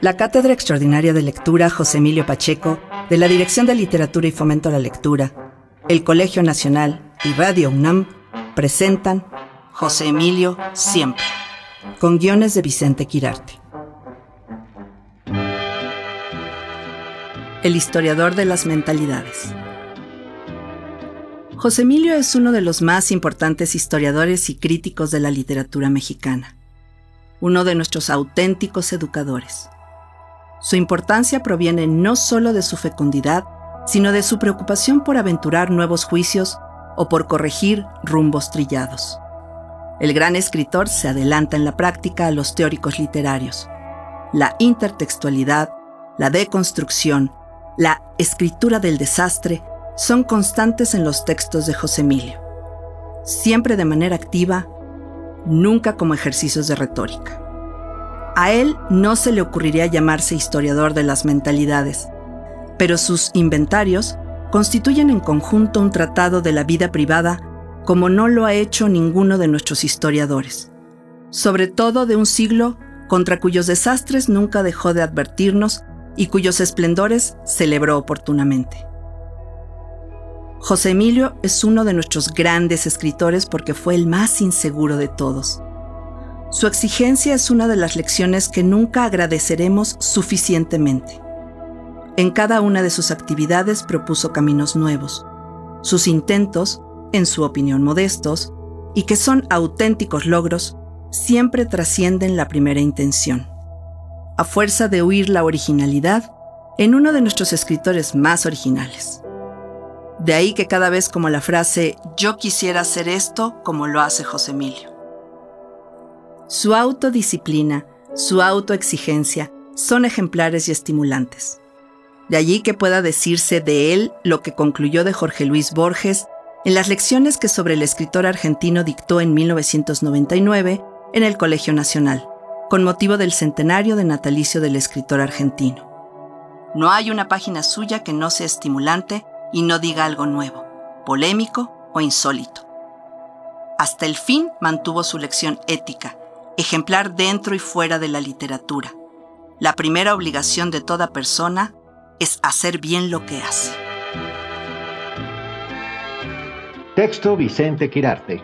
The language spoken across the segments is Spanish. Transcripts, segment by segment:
La Cátedra Extraordinaria de Lectura José Emilio Pacheco, de la Dirección de Literatura y Fomento a la Lectura, el Colegio Nacional y Radio UNAM presentan José Emilio Siempre, con guiones de Vicente Quirarte. El historiador de las mentalidades. José Emilio es uno de los más importantes historiadores y críticos de la literatura mexicana, uno de nuestros auténticos educadores. Su importancia proviene no solo de su fecundidad, sino de su preocupación por aventurar nuevos juicios o por corregir rumbos trillados. El gran escritor se adelanta en la práctica a los teóricos literarios. La intertextualidad, la deconstrucción, la escritura del desastre son constantes en los textos de José Emilio, siempre de manera activa, nunca como ejercicios de retórica. A él no se le ocurriría llamarse historiador de las mentalidades, pero sus inventarios constituyen en conjunto un tratado de la vida privada como no lo ha hecho ninguno de nuestros historiadores, sobre todo de un siglo contra cuyos desastres nunca dejó de advertirnos y cuyos esplendores celebró oportunamente. José Emilio es uno de nuestros grandes escritores porque fue el más inseguro de todos. Su exigencia es una de las lecciones que nunca agradeceremos suficientemente. En cada una de sus actividades propuso caminos nuevos. Sus intentos, en su opinión modestos, y que son auténticos logros, siempre trascienden la primera intención. A fuerza de huir la originalidad, en uno de nuestros escritores más originales. De ahí que cada vez como la frase yo quisiera hacer esto como lo hace José Emilio. Su autodisciplina, su autoexigencia son ejemplares y estimulantes. De allí que pueda decirse de él lo que concluyó de Jorge Luis Borges en las lecciones que sobre el escritor argentino dictó en 1999 en el Colegio Nacional, con motivo del centenario de natalicio del escritor argentino. No hay una página suya que no sea estimulante y no diga algo nuevo, polémico o insólito. Hasta el fin mantuvo su lección ética, ejemplar dentro y fuera de la literatura. La primera obligación de toda persona es hacer bien lo que hace. Texto Vicente Quirarte.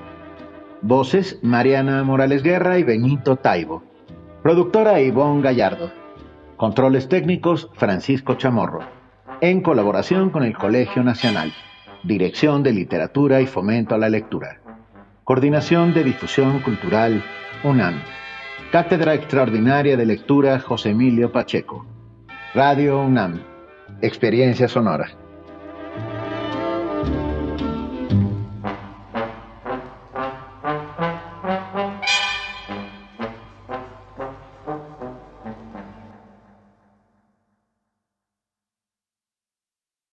Voces Mariana Morales Guerra y Benito Taibo. Productora Ivonne Gallardo. Controles técnicos Francisco Chamorro en colaboración con el Colegio Nacional, Dirección de Literatura y Fomento a la Lectura, Coordinación de Difusión Cultural, UNAM, Cátedra Extraordinaria de Lectura José Emilio Pacheco, Radio UNAM, Experiencia Sonora.